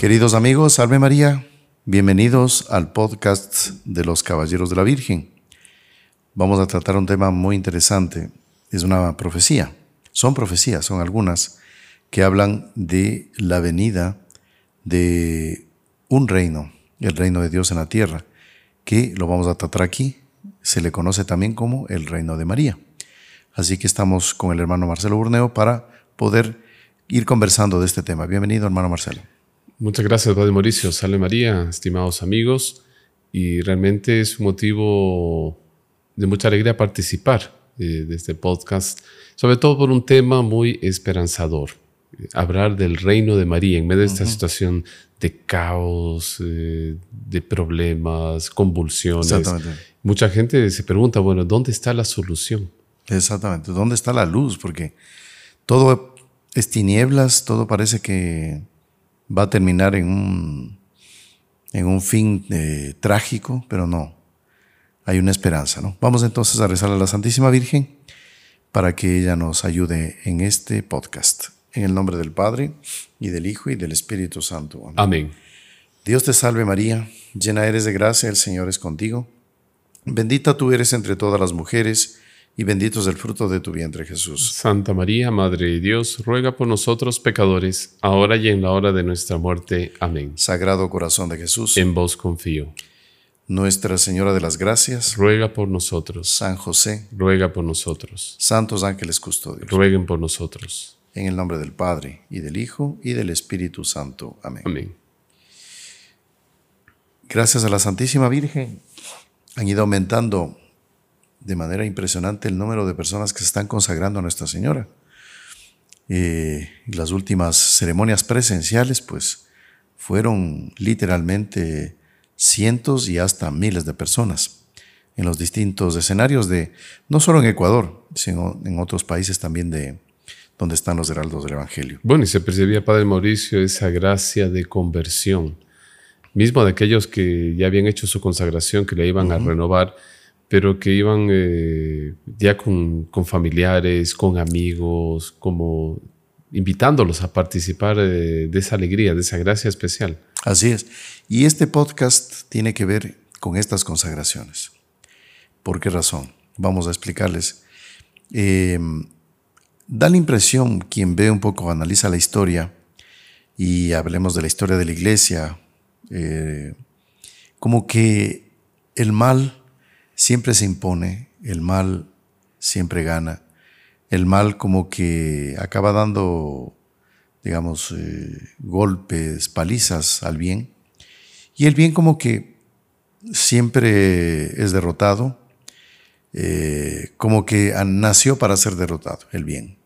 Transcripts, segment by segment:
Queridos amigos, salve María, bienvenidos al podcast de los Caballeros de la Virgen. Vamos a tratar un tema muy interesante, es una profecía, son profecías, son algunas que hablan de la venida de un reino, el reino de Dios en la tierra, que lo vamos a tratar aquí, se le conoce también como el reino de María. Así que estamos con el hermano Marcelo Burneo para poder ir conversando de este tema. Bienvenido, hermano Marcelo. Muchas gracias, Padre Mauricio. Salve María, estimados amigos. Y realmente es un motivo de mucha alegría participar eh, de, este podcast, sobre todo por un tema muy esperanzador. Hablar del reino de María en medio de esta situación de caos, eh, de problemas, convulsiones. Exactamente. Mucha gente se pregunta, bueno, ¿dónde está la solución? Exactamente, ¿dónde está la luz? Porque todo es tinieblas, todo parece que va a terminar en un, en un fin eh, trágico, pero no, hay una esperanza. ¿no? Vamos entonces a rezar a la Santísima Virgen para que ella nos ayude en este podcast. En el nombre del Padre, y del Hijo, y del Espíritu Santo. Amén. Dios te salve María, llena eres de gracia, el Señor es contigo. Bendita tú eres entre todas las mujeres, y bendito es el fruto de tu vientre Jesús. Santa María, Madre de Dios, ruega por nosotros pecadores, ahora y en la hora de nuestra muerte. Amén. Sagrado corazón de Jesús. En vos confío. Nuestra Señora de las Gracias. Ruega por nosotros. San José. Ruega por nosotros. Santos ángeles custodios. Rueguen por nosotros. En el nombre del Padre, y del Hijo, y del Espíritu Santo. Amén. Amén. Gracias a la Santísima Virgen han ido aumentando de manera impresionante el número de personas que se están consagrando a Nuestra Señora. Eh, las últimas ceremonias presenciales, pues, fueron literalmente cientos y hasta miles de personas en los distintos escenarios de, no solo en Ecuador, sino en otros países también de donde están los heraldos del Evangelio. Bueno, y se percibía, Padre Mauricio, esa gracia de conversión, mismo de aquellos que ya habían hecho su consagración, que le iban a renovar, pero que iban eh, ya con, familiares, con amigos, como invitándolos a participar de, de esa alegría, de esa gracia especial. Así es. Y este podcast tiene que ver con estas consagraciones. ¿Por qué razón? Vamos a explicarles. Em, da la impresión, quien ve un poco, analiza la historia, y hablemos de la historia de la iglesia, eh, como que el mal siempre se impone, el mal siempre gana, el mal como que acaba dando, digamos, eh, golpes, palizas al bien, y el bien como que siempre es derrotado, eh, como que nació para ser derrotado, el bien.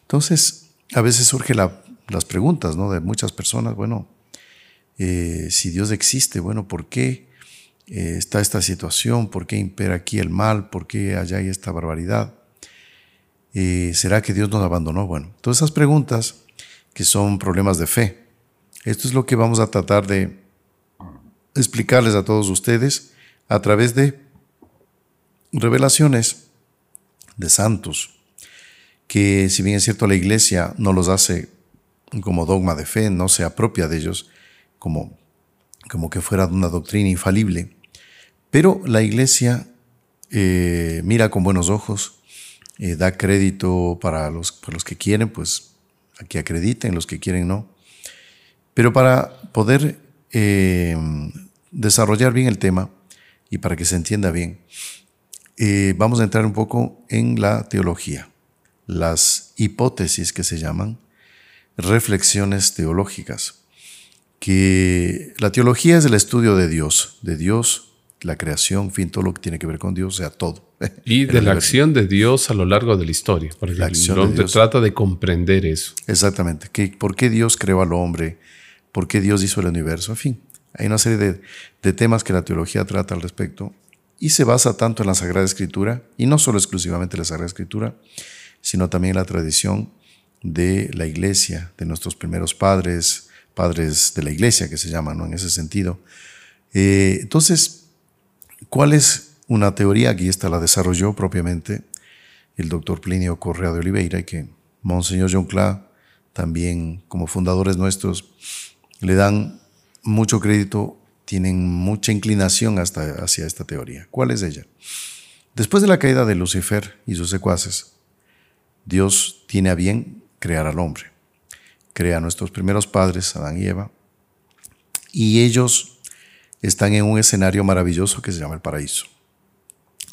Entonces, a veces surgen las preguntas ¿no? de muchas personas, bueno, eh, si Dios existe, bueno, ¿por qué? Eh, está esta situación, por qué impera aquí el mal, por qué allá hay esta barbaridad. Eh, ¿Será que Dios nos abandonó? Bueno, todas esas preguntas que son problemas de fe. Esto es lo que vamos a tratar de explicarles a todos ustedes a través de revelaciones de santos, que si bien es cierto la iglesia no los hace como dogma de fe, no se apropia de ellos como, como que fuera una doctrina infalible, pero la iglesia eh, mira con buenos ojos, eh, da crédito para los, los que quieren, pues que acrediten, los que quieren no. Pero para poder eh, desarrollar bien el tema y para que se entienda bien, vamos a entrar un poco en la teología, las hipótesis que se llaman reflexiones teológicas, que la teología es el estudio de Dios, de Dios la creación, fin, todo lo que tiene que ver con Dios, o sea, todo. Y de la acción de Dios a lo largo de la historia. Porque la acción de trata de comprender eso. Exactamente. Que, ¿Por qué Dios creó al hombre? ¿Por qué Dios hizo el universo? En fin, hay una serie de, de temas que la teología trata al respecto y se basa tanto en la Sagrada Escritura, y no solo exclusivamente en la Sagrada Escritura, sino también en la tradición de la iglesia, de nuestros primeros padres, padres de la iglesia que se llaman, ¿no? En ese sentido. Eh, entonces, ¿Cuál es una teoría? Aquí esta la desarrolló propiamente el doctor Plinio Correa de Oliveira y que Monseñor John Cla, también como fundadores nuestros, le dan mucho crédito, tienen mucha inclinación hasta, hacia esta teoría. ¿Cuál es ella? Después de la caída de Lucifer y sus secuaces, Dios tiene a bien crear al hombre. Crea a nuestros primeros padres, Adán y Eva, y ellos están en un escenario maravilloso que se llama el paraíso.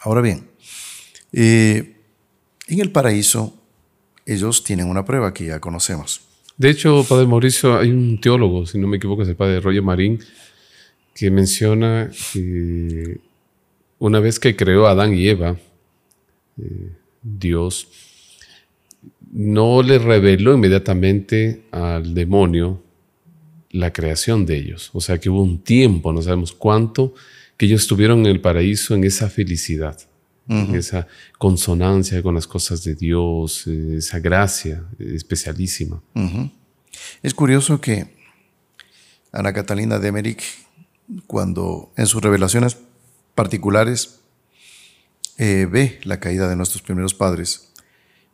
Ahora bien, eh, en el paraíso ellos tienen una prueba que ya conocemos. De hecho, Padre Mauricio, hay un teólogo, si no me equivoco, es el Padre Roger Marín, que menciona que una vez que creó a Adán y Eva, eh, Dios no le reveló inmediatamente al demonio la creación de ellos. O sea que hubo un tiempo, no sabemos cuánto, que ellos estuvieron en el paraíso en esa felicidad, en esa consonancia con las cosas de Dios, eh, esa gracia especialísima. Es curioso que Ana Catalina de cuando en sus revelaciones particulares eh, ve la caída de nuestros primeros padres,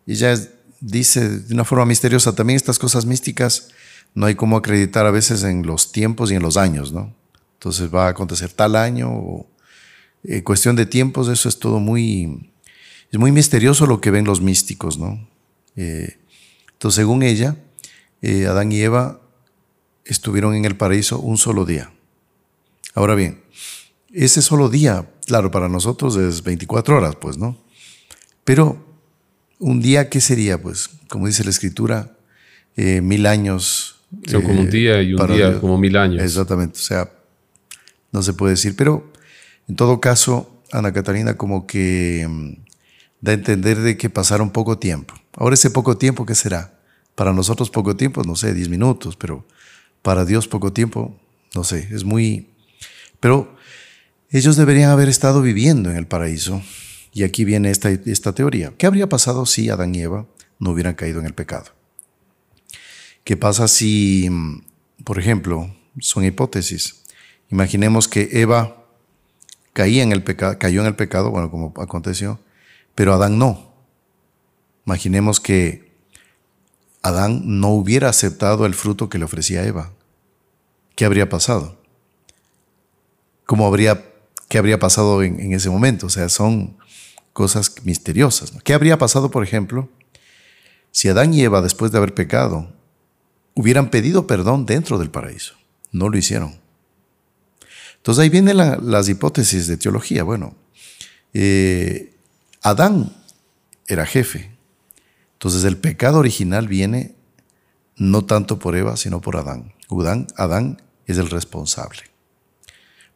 ella dice de una forma misteriosa también estas cosas místicas no hay como acreditar a veces en los tiempos y en los años, ¿no? Entonces va a acontecer tal año o eh, cuestión de tiempos, eso es todo muy, es muy misterioso lo que ven los místicos, ¿no? Eh, entonces, según ella, eh, Adán y Eva estuvieron en el paraíso un solo día. Ahora bien, ese solo día, claro, para nosotros es 24 horas, pues, ¿no? Pero un día, ¿qué sería? Pues, como dice la escritura, mil años son como un día y un día como mil años. Exactamente, o sea, no se puede decir, pero en todo caso, Ana Catalina como que mm, da a entender de que pasaron poco tiempo. Ahora ese poco tiempo, ¿qué será? Para nosotros poco tiempo, no sé, 10 minutos, pero para Dios poco tiempo, no sé, es muy... Pero ellos deberían haber estado viviendo en el paraíso. Y aquí viene esta, esta teoría. ¿Qué habría pasado si Adán y Eva no hubieran caído en el pecado? ¿Qué pasa si, por ejemplo, son hipótesis? Imaginemos que Eva caía en el pecado, cayó en el pecado, bueno, como aconteció, pero Adán no. Imaginemos que Adán no hubiera aceptado el fruto que le ofrecía Eva. ¿Qué habría pasado? ¿Cómo habría, qué habría pasado en, ese momento? O sea, son cosas misteriosas. ¿Qué habría pasado, por ejemplo, si Adán y Eva, después de haber pecado, hubieran pedido perdón dentro del paraíso. No lo hicieron. Entonces ahí vienen las hipótesis de teología. Bueno, eh, Adán era jefe. Entonces el pecado original viene no tanto por Eva, sino por Adán. Adán, Adán es el responsable.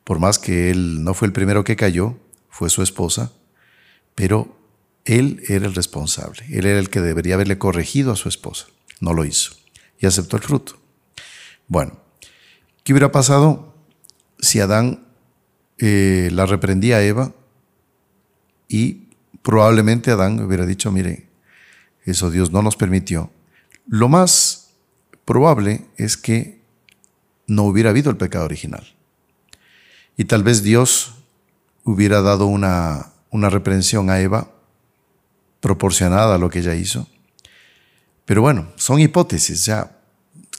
Por más que él no fue el primero que cayó, fue su esposa, pero él era el responsable. Él era el que debería haberle corregido a su esposa. No lo hizo y aceptó el fruto. Bueno, ¿qué hubiera pasado si Adán eh, la reprendía a Eva y probablemente Adán hubiera dicho, mire, eso Dios no nos permitió? Lo más probable es que no hubiera habido el pecado original. Y tal vez Dios hubiera dado una, una reprensión a Eva proporcionada a lo que ella hizo pero bueno, son hipótesis, ya.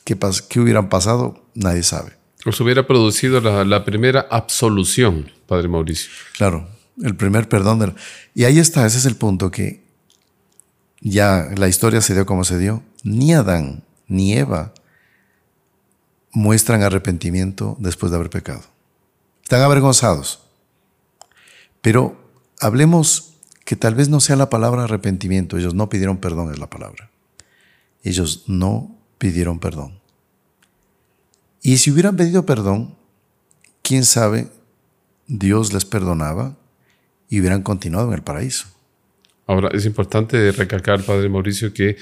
¿Qué, qué hubieran pasado? Nadie sabe. O se hubiera producido la, primera absolución, Padre Mauricio. Claro, el primer perdón. Y ahí está, ese es el punto que ya la historia se dio como se dio. Ni Adán ni Eva muestran arrepentimiento después de haber pecado. Están avergonzados. Pero hablemos que tal vez no sea la palabra arrepentimiento. Ellos no pidieron perdón, es la palabra ellos no pidieron perdón. Y si hubieran pedido perdón, quién sabe, Dios les perdonaba y hubieran continuado en el paraíso. Ahora, es importante recalcar, Padre Mauricio, que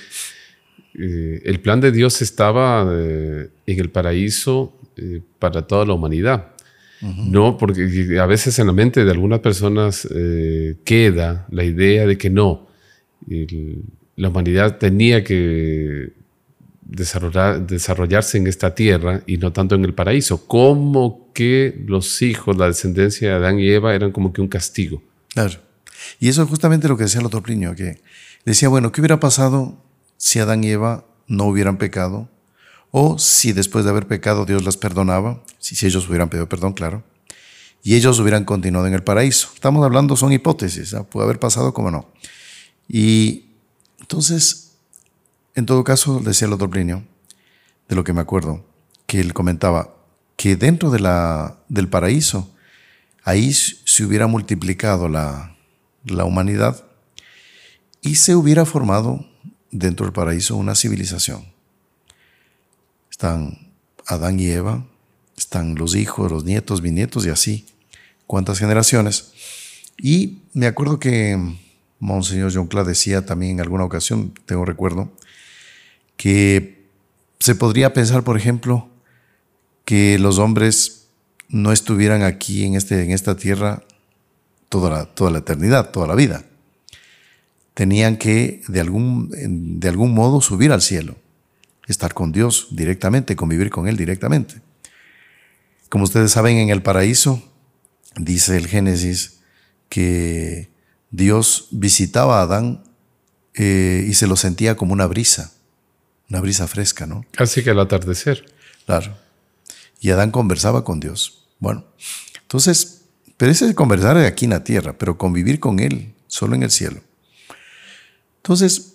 eh, el plan de Dios estaba eh, en el paraíso eh, para toda la humanidad. No, porque a veces en la mente de algunas personas queda la idea de que no, la humanidad tenía que desarrollar, desarrollarse en esta tierra y no tanto en el paraíso. Como que los hijos, la descendencia de Adán y Eva eran como que un castigo. Claro. Y eso es justamente lo que decía el otro Plinio, que decía, bueno, ¿qué hubiera pasado si Adán y Eva no hubieran pecado? o si después de haber pecado Dios las perdonaba, si, ellos hubieran pedido perdón, claro, y ellos hubieran continuado en el paraíso. Estamos hablando, son hipótesis, ¿ah? puede haber pasado como no. Y entonces, en todo caso, decía el otro Plinio, de lo que me acuerdo, que él comentaba que dentro del paraíso, ahí se hubiera multiplicado la, la humanidad y se hubiera formado dentro del paraíso una civilización. Están Adán y Eva, están los hijos, los nietos, bisnietos y así. ¿Cuántas generaciones? Y me acuerdo que Monseñor John Cla decía también en alguna ocasión, tengo recuerdo, que se podría pensar, por ejemplo, que los hombres no estuvieran aquí en, este, en esta tierra toda la, toda la eternidad, toda la vida. Tenían que de algún, de algún modo subir al cielo, estar con Dios directamente, convivir con Él directamente. Como ustedes saben, en el paraíso, dice el Génesis, que Dios visitaba a Adán eh, y se lo sentía como una brisa, una brisa fresca, ¿no? Casi que al atardecer. Claro. Y Adán conversaba con Dios. Bueno, entonces, pero ese es conversar aquí en la tierra, pero convivir con Él solo en el cielo. Entonces,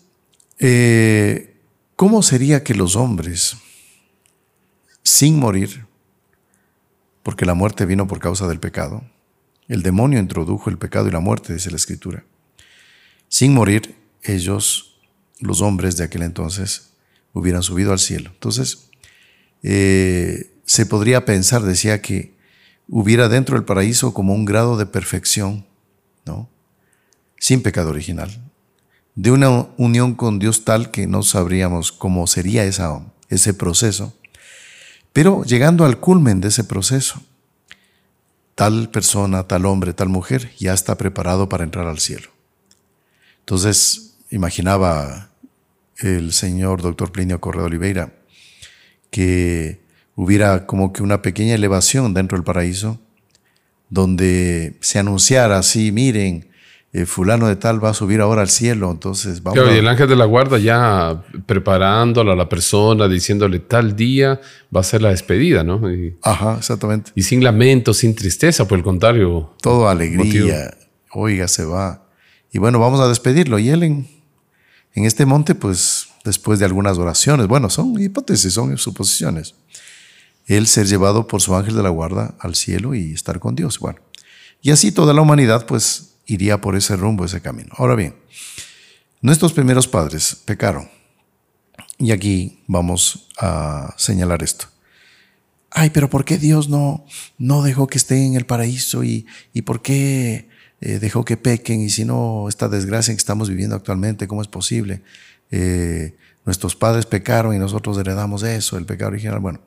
eh, ¿cómo sería que los hombres, sin morir, porque la muerte vino por causa del pecado, el demonio introdujo el pecado y la muerte, dice la escritura. Sin morir, ellos, los hombres de aquel entonces, hubieran subido al cielo. Entonces, eh, se podría pensar, decía, que hubiera dentro del paraíso como un grado de perfección, ¿no? Sin pecado original. De una unión con Dios tal que no sabríamos cómo sería esa, ese proceso. Pero llegando al culmen de ese proceso, tal persona, tal hombre, tal mujer ya está preparado para entrar al cielo. Entonces, imaginaba el señor doctor Plinio Correa Oliveira que hubiera como que una pequeña elevación dentro del paraíso donde se anunciara así, miren, eh, fulano de tal va a subir ahora al cielo, entonces vamos. y el ángel de la guarda ya preparándola a la persona, diciéndole tal día va a ser la despedida, ¿no? Ajá, exactamente. Y sin lamento, sin tristeza, por el contrario. Todo alegría. Oiga, se va. Y bueno, vamos a despedirlo. Y él en, en este monte, pues después de algunas oraciones, bueno, son hipótesis, son suposiciones. Él ser llevado por su ángel de la guarda al cielo y estar con Dios. Bueno, y así toda la humanidad, pues iría por ese rumbo, ese camino. Ahora bien, nuestros primeros padres pecaron. Y aquí vamos a señalar esto. Ay, pero ¿por qué Dios no, no dejó que estén en el paraíso? ¿Y, y por qué eh, dejó que pequen? Y si no, esta desgracia que estamos viviendo actualmente, ¿cómo es posible? Eh, nuestros padres pecaron y nosotros heredamos eso, el pecado original. Bueno,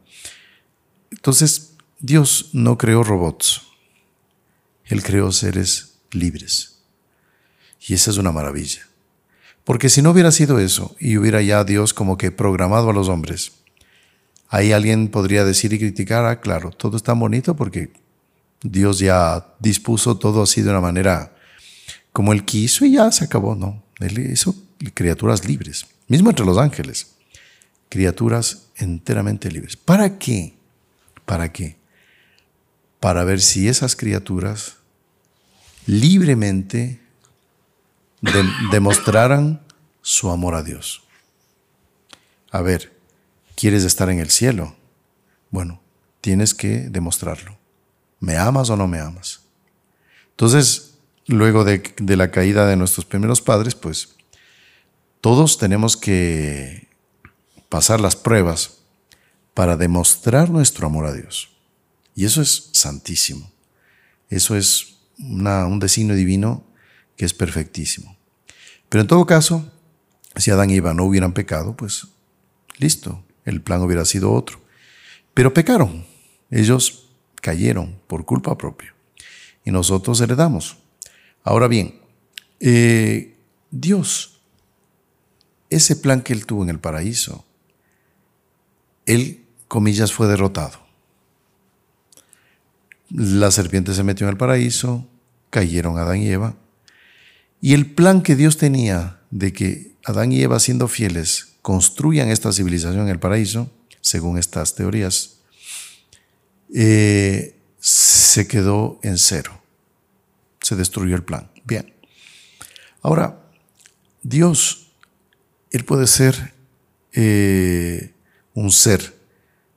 entonces Dios no creó robots. Él creó seres libres. Y esa es una maravilla. Porque si no hubiera sido eso y hubiera ya Dios como que programado a los hombres, ahí alguien podría decir y criticar, ah, claro, todo está bonito porque Dios ya dispuso todo así de una manera como Él quiso y ya se acabó, ¿no? Él hizo criaturas libres, mismo entre los ángeles, criaturas enteramente libres. ¿Para qué? ¿Para qué? Para ver si esas criaturas libremente demostraran su amor a Dios. A ver, ¿quieres estar en el cielo? Bueno, tienes que demostrarlo. ¿Me amas o no me amas? Entonces, luego de, la caída de nuestros primeros padres, pues todos tenemos que pasar las pruebas para demostrar nuestro amor a Dios. Y eso es santísimo. Eso es un designio divino que es perfectísimo. Pero en todo caso, si Adán y Eva no hubieran pecado, pues listo, el plan hubiera sido otro. Pero pecaron, ellos cayeron por culpa propia y nosotros heredamos. Ahora bien, eh, Dios, ese plan que él tuvo en el paraíso, él, comillas, fue derrotado. La serpiente se metió en el paraíso, cayeron Adán y Eva. Y el plan que Dios tenía de que Adán y Eva, siendo fieles, construyan esta civilización en el paraíso, según estas teorías, eh, se quedó en cero. Se destruyó el plan. Bien. Ahora, Dios, Él puede ser eh, un ser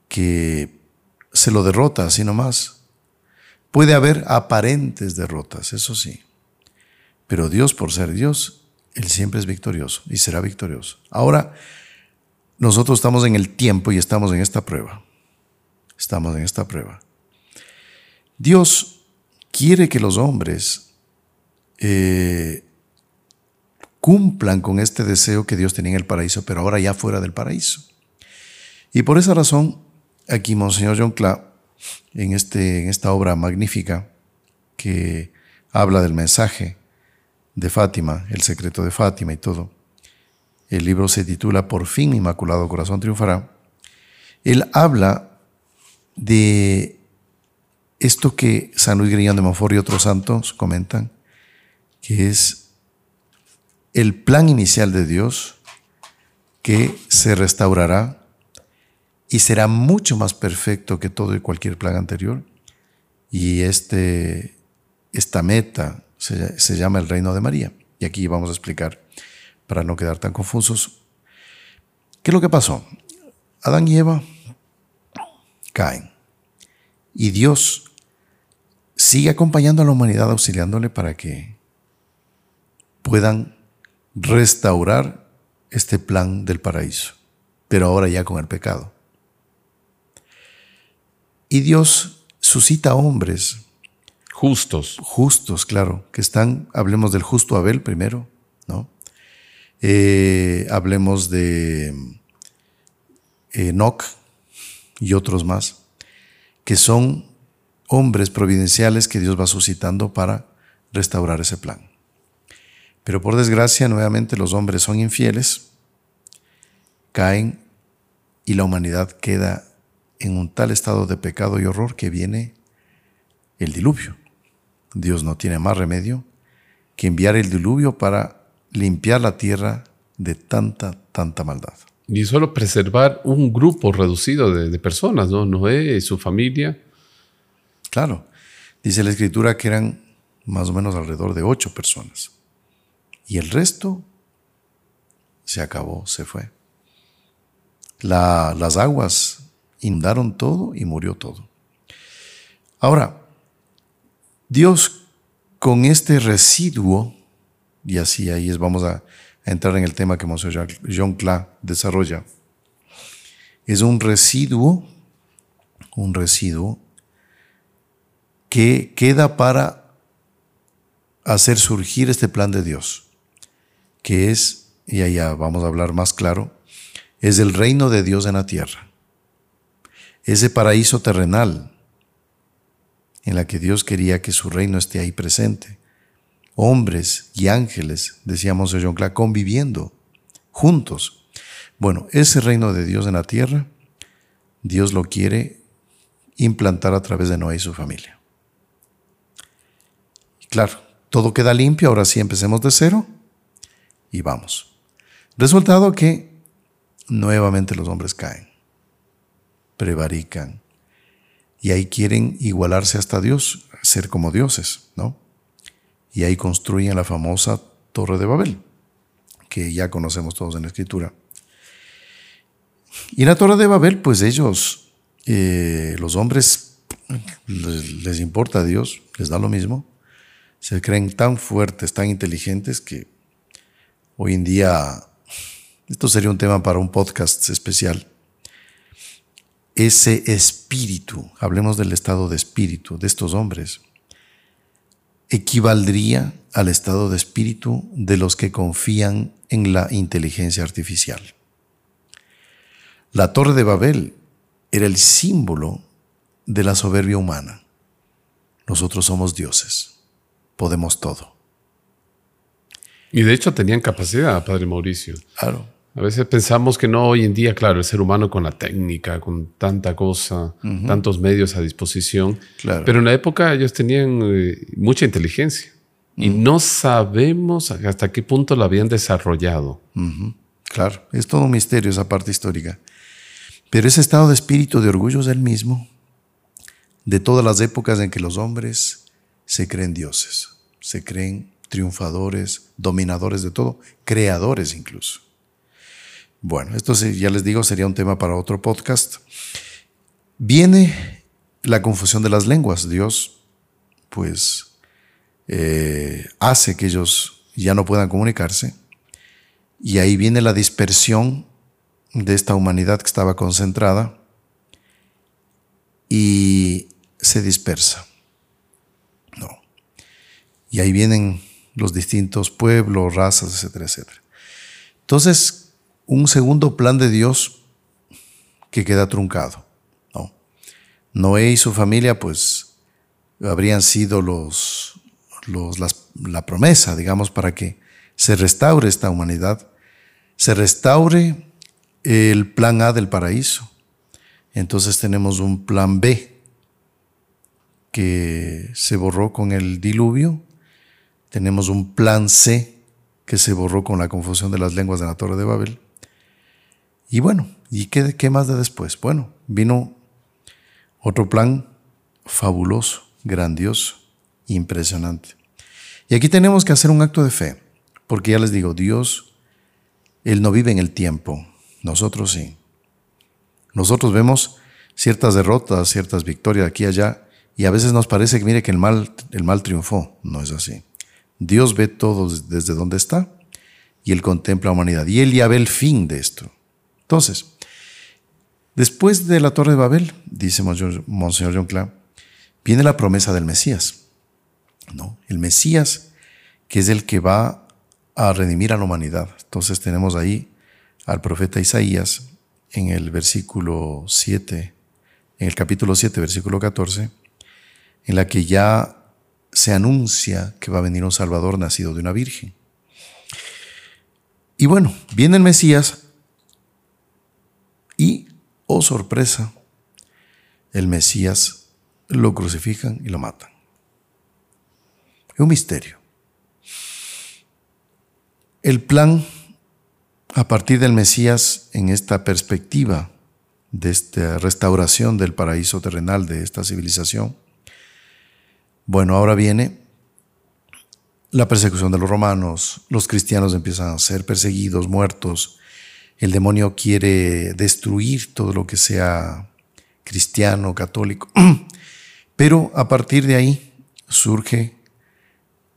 que se lo derrota así nomás. Puede haber aparentes derrotas, eso sí. Pero Dios, por ser Dios, Él siempre es victorioso y será victorioso. Ahora, nosotros estamos en el tiempo y estamos en esta prueba. Estamos en esta prueba. Dios quiere que los hombres eh, cumplan con este deseo que Dios tenía en el paraíso, pero ahora ya fuera del paraíso. Y por esa razón, aquí Monseñor John Cla, en, este, en esta obra magnífica que habla del mensaje de Fátima, el secreto de Fátima y todo, el libro se titula Por fin Inmaculado Corazón Triunfará, él habla de esto que San Luis Griñón de Monfort y otros santos comentan, que es el plan inicial de Dios que se restaurará y será mucho más perfecto que todo y cualquier plan anterior. Y este, esta meta se, se llama el reino de María. Y aquí vamos a explicar, para no quedar tan confusos, ¿qué es lo que pasó? Adán y Eva caen. Y Dios sigue acompañando a la humanidad, auxiliándole para que puedan restaurar este plan del paraíso, pero ahora ya con el pecado. Y Dios suscita hombres. Justos. Justos, claro, que están, hablemos del justo Abel primero, ¿no? Eh, hablemos de Enoch y otros más, que son hombres providenciales que Dios va suscitando para restaurar ese plan. Pero por desgracia, nuevamente los hombres son infieles, caen y la humanidad queda en un tal estado de pecado y horror que viene el diluvio. Dios no tiene más remedio que enviar el diluvio para limpiar la tierra de tanta, tanta maldad. Y solo preservar un grupo reducido de, personas, ¿no? Noé y su familia. Claro. Dice la escritura que eran más o menos alrededor de ocho personas. Y el resto se acabó, se fue. las aguas inundaron todo y murió todo. Ahora, Dios con este residuo, y así ahí es, vamos a, entrar en el tema que Monseñor John Cla desarrolla, es un residuo, un residuo que queda para hacer surgir este plan de Dios, que es, y allá vamos a hablar más claro, es el reino de Dios en la tierra ese paraíso terrenal en la que Dios quería que su reino esté ahí presente. Hombres y ángeles, decíamos de John Clark, conviviendo juntos. Bueno, ese reino de Dios en la tierra, Dios lo quiere implantar a través de Noé y su familia. Claro, todo queda limpio, ahora sí empecemos de cero y vamos. Resultado que nuevamente los hombres caen prevarican. Y ahí quieren igualarse hasta Dios, ser como dioses, ¿no? Y ahí construyen la famosa Torre de Babel, que ya conocemos todos en la Escritura. Y en la Torre de Babel, pues ellos, eh, los hombres, les, les importa a Dios, les da lo mismo, se creen tan fuertes, tan inteligentes que hoy en día, esto sería un tema para un podcast especial, ese espíritu, hablemos del estado de espíritu de estos hombres, equivaldría al estado de espíritu de los que confían en la inteligencia artificial. La torre de Babel era el símbolo de la soberbia humana. Nosotros somos dioses, podemos todo. Y de hecho tenían capacidad, Padre Mauricio. Claro. A veces pensamos que no hoy en día, claro, el ser humano con la técnica, con tanta cosa, tantos medios a disposición, pero en la época ellos tenían eh, mucha inteligencia y no sabemos hasta qué punto la habían desarrollado. Claro, es todo un misterio esa parte histórica. Pero ese estado de espíritu de orgullo es el mismo de todas las épocas en que los hombres se creen dioses, se creen triunfadores, dominadores de todo, creadores incluso. Bueno, esto ya les digo, sería un tema para otro podcast. Viene la confusión de las lenguas. Dios, pues, eh, hace que ellos ya no puedan comunicarse. Y ahí viene la dispersión de esta humanidad que estaba concentrada y se dispersa. No. Y ahí vienen los distintos pueblos, razas, etcétera, etcétera. Entonces, un segundo plan de Dios que queda truncado. ¿no? Noé y su familia, pues, habrían sido los, la promesa, digamos, para que se restaure esta humanidad, se restaure el plan A del paraíso. Entonces tenemos un plan B que se borró con el diluvio tenemos un plan C que se borró con la confusión de las lenguas de la Torre de Babel. Y bueno, ¿y qué, más de después? Bueno, vino otro plan fabuloso, grandioso, impresionante. Y aquí tenemos que hacer un acto de fe, porque ya les digo, Dios, Él no vive en el tiempo, nosotros sí. Nosotros vemos ciertas derrotas, ciertas victorias aquí y allá, y a veces nos parece que mire que el mal, el mal triunfó. No es así. Dios ve todo desde donde está y Él contempla la humanidad. Y Él ya ve el fin de esto. Entonces, después de la Torre de Babel, dice Monseñor John Clark, viene la promesa del Mesías. ¿no? El Mesías, que es el que va a redimir a la humanidad. Entonces tenemos ahí al profeta Isaías en el versículo 7, en el capítulo 7, versículo 14, en la que ya se anuncia que va a venir un Salvador nacido de una virgen. Y bueno, viene el Mesías y, oh sorpresa, el Mesías lo crucifican y lo matan. Es un misterio. El plan a partir del Mesías en esta perspectiva de esta restauración del paraíso terrenal de esta civilización bueno, ahora viene la persecución de los romanos, los cristianos empiezan a ser perseguidos, muertos, el demonio quiere destruir todo lo que sea cristiano, católico, pero a partir de ahí surge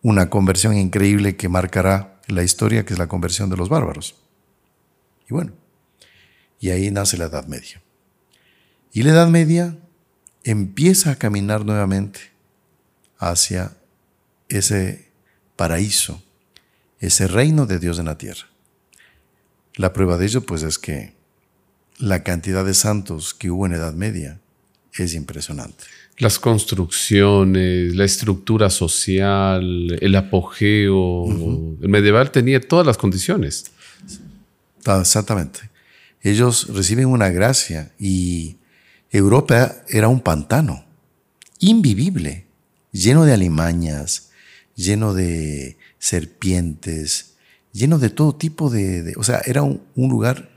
una conversión increíble que marcará la historia, que es la conversión de los bárbaros. Y bueno, y ahí nace la Edad Media. Y la Edad Media empieza a caminar nuevamente hacia ese paraíso, ese reino de Dios en la tierra. La prueba de ello, pues, es que la cantidad de santos que hubo en Edad Media es impresionante. Las construcciones, la estructura social, el apogeo, el medieval tenía todas las condiciones. Exactamente. Ellos reciben una gracia y Europa era un pantano invivible lleno de alimañas, lleno de serpientes, lleno de todo tipo de... o sea, era un, lugar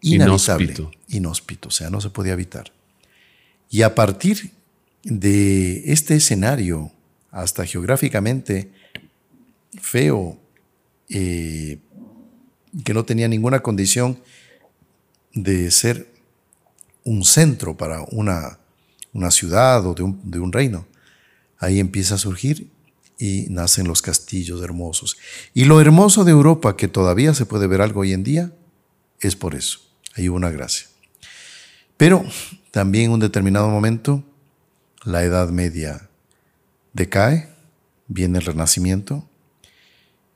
inhabitable. Inhóspito. o sea, no se podía habitar. Y a partir de este escenario, hasta geográficamente feo, eh, que no tenía ninguna condición de ser un centro para una, una ciudad o de un, de un reino, ahí empieza a surgir y nacen los castillos hermosos. Y lo hermoso de Europa, que todavía se puede ver algo hoy en día, es por eso. Hay una gracia. Pero también en un determinado momento, la Edad Media decae, viene el Renacimiento,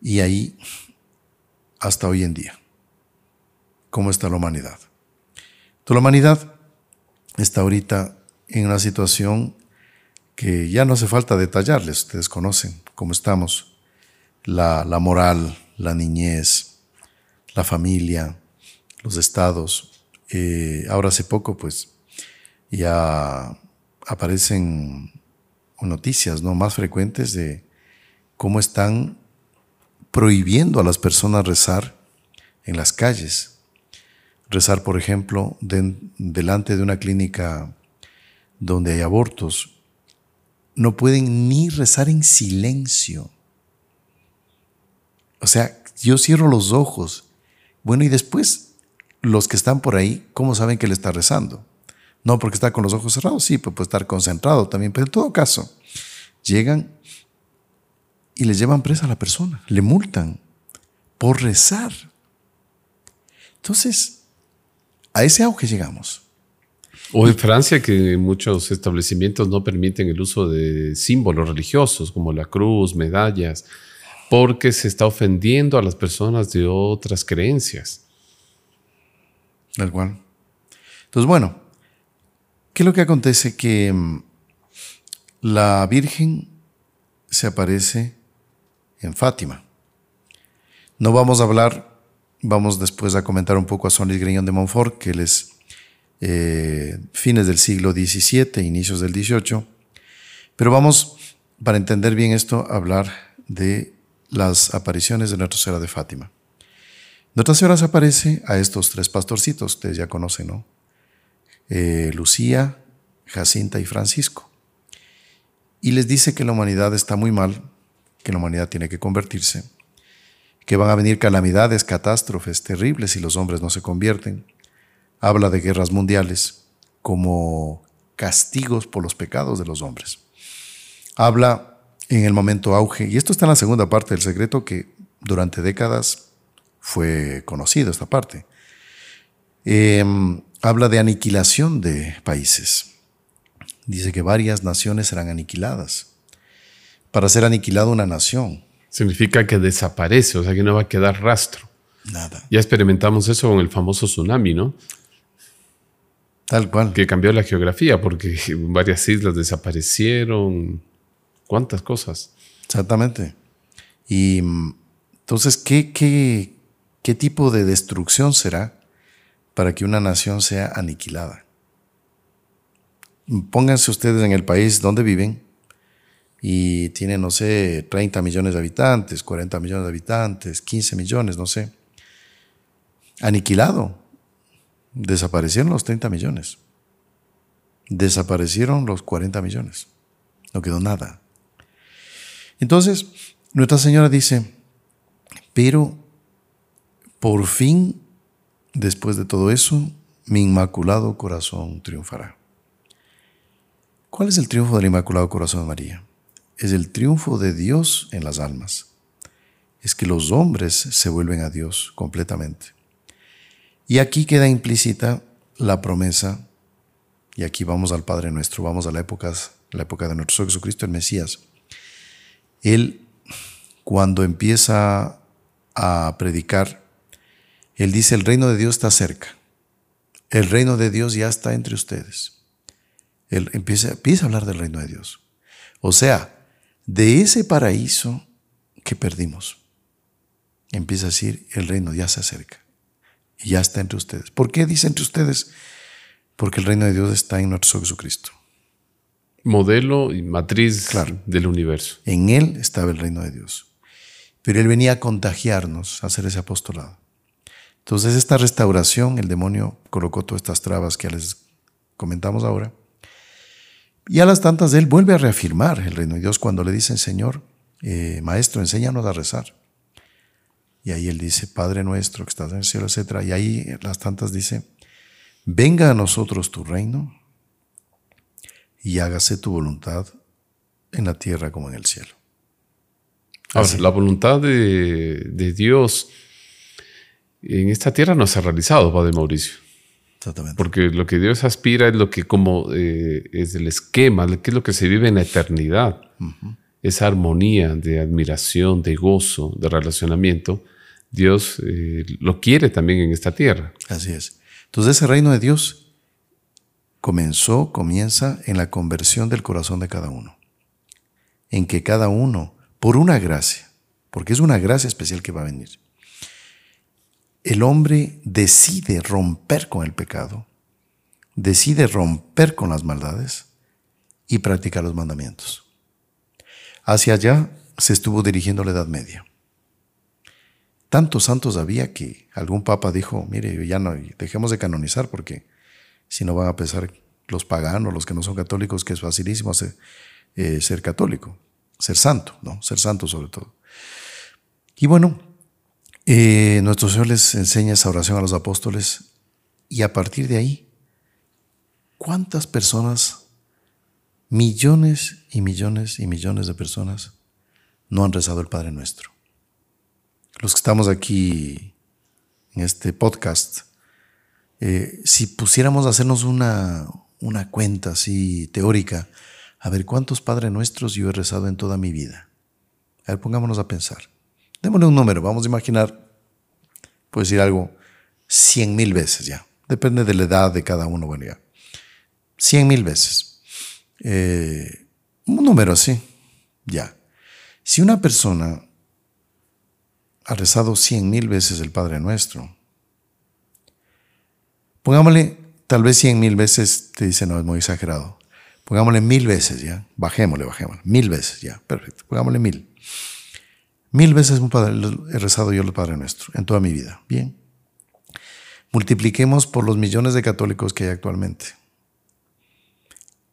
y ahí hasta hoy en día. ¿Cómo está la humanidad? Toda la humanidad está ahorita en una situación que ya no hace falta detallarles, ustedes conocen cómo estamos, la, moral, la niñez, la familia, los estados. Eh, ahora hace poco, pues, ya aparecen noticias ¿no? más frecuentes de cómo están prohibiendo a las personas rezar en las calles. rezar, por ejemplo, delante de una clínica donde hay abortos, no pueden ni rezar en silencio. O sea, yo cierro los ojos. Bueno, y después los que están por ahí, ¿cómo saben que le está rezando? No porque está con los ojos cerrados, sí, pues puede estar concentrado también, pero en todo caso, llegan y le llevan presa a la persona, le multan por rezar. Entonces, a ese auge llegamos. O en Francia, que muchos establecimientos no permiten el uso de símbolos religiosos como la cruz, medallas, porque se está ofendiendo a las personas de otras creencias. Tal cual. Entonces, bueno, ¿qué es lo que acontece? Que mm, la Virgen se aparece en Fátima. No vamos a hablar, vamos después a comentar un poco a Sonis Griñón de Montfort, que él es eh, fines del siglo XVII, inicios del XVIII, pero vamos, para entender bien esto, a hablar de las apariciones de Nuestra Señora de Fátima. Nuestra Señora se aparece a estos tres pastorcitos, ustedes ya conocen, ¿no? Eh, Lucía, Jacinta y Francisco. Y les dice que la humanidad está muy mal, que la humanidad tiene que convertirse, que van a venir calamidades, catástrofes terribles si los hombres no se convierten. Habla de guerras mundiales como castigos por los pecados de los hombres. Habla en el momento auge, y esto está en la segunda parte del secreto que durante décadas fue conocido esta parte. Em, habla de aniquilación de países. Dice que varias naciones serán aniquiladas. Para ser aniquilada una nación, Significa que desaparece, o sea que no va a quedar rastro. Nada. Ya experimentamos eso con el famoso tsunami, ¿no? Tal cual. Que cambió la geografía porque varias islas desaparecieron. ¿Cuántas cosas? Exactamente. Y mm, entonces, ¿qué, qué, qué tipo de destrucción será para que una nación sea aniquilada? Pónganse ustedes en el país donde viven y tiene, no sé, 30 millones de habitantes, 40 millones de habitantes, 15 millones, no sé. Aniquilado. Desaparecieron los 30 millones. Desaparecieron los 40 millones. No quedó nada. Entonces, Nuestra Señora dice, pero por fin, después de todo eso, mi inmaculado corazón triunfará. ¿Cuál es el triunfo del Inmaculado Corazón de María? es el triunfo de Dios en las almas. Es que los hombres se vuelven a Dios completamente. Y aquí queda implícita la promesa, y aquí vamos al Padre nuestro, vamos a la época, la época de nuestro Jesucristo, el Mesías. Él, cuando empieza a predicar, él dice, el reino de Dios está cerca. El reino de Dios ya está entre ustedes. Él empieza, empieza a hablar del reino de Dios. O sea, de ese paraíso que perdimos. Empieza a decir, el reino ya se acerca y ya está entre ustedes. ¿Por qué dice entre ustedes? Porque el reino de Dios está en nuestro Jesucristo. Modelo y matriz del universo. En Él estaba el reino de Dios. Pero Él venía a contagiarnos, a hacer ese apostolado. Entonces esta restauración, el demonio colocó todas estas trabas que les comentamos ahora y a las tantas él vuelve a reafirmar el reino de Dios cuando le dicen, Señor, eh, Maestro, enséñanos a rezar. Y ahí él dice, Padre nuestro que estás en el cielo, etc. Y ahí las tantas dice, venga a nosotros tu reino y hágase tu voluntad en la tierra como en el cielo. Ahora, la voluntad de, de, Dios en esta tierra no se ha realizado, Padre Mauricio. Porque lo que Dios aspira es lo que como eh, es el esquema, que es lo que se vive en la eternidad. Esa armonía de admiración, de gozo, de relacionamiento. Dios eh, lo quiere también en esta tierra. Así es. Entonces ese reino de Dios comenzó, comienza en la conversión del corazón de cada uno. En que cada uno, por una gracia, porque es una gracia especial que va a venir, el hombre decide romper con el pecado, decide romper con las maldades y practicar los mandamientos. Hacia allá se estuvo dirigiendo la Edad Media. tantos santos había que algún papa dijo, mire, ya no, dejemos de canonizar porque si no van a pensar los paganos, los que no son católicos, que es facilísimo ser, eh, ser católico, ser santo, ¿no? Ser santo sobre todo. Y bueno, eh, nuestro Señor les enseña esa oración a los apóstoles y a partir de ahí, ¿cuántas personas, millones y millones y millones de personas, no han rezado el Padre Nuestro? Los que estamos aquí en este podcast, eh, si pusiéramos a hacernos una, una cuenta así teórica, a ver cuántos Padres Nuestros yo he rezado en toda mi vida. A ver, pongámonos a pensar. Démosle un número, vamos a imaginar, puedo decir algo, cien mil veces ya. Depende de la edad de cada uno, bueno ya. Cien mil veces. Eh, un número así, ya. Si una persona ha rezado cien mil veces el Padre Nuestro, pongámosle tal vez cien mil veces, te dice, no, es muy exagerado. Pongámosle mil veces ya, bajémosle, bajémosle, mil veces ya, perfecto, pongámosle mil. Mil veces he rezado yo el Padre Nuestro en toda mi vida. Bien. Multipliquemos por los millones de católicos que hay actualmente.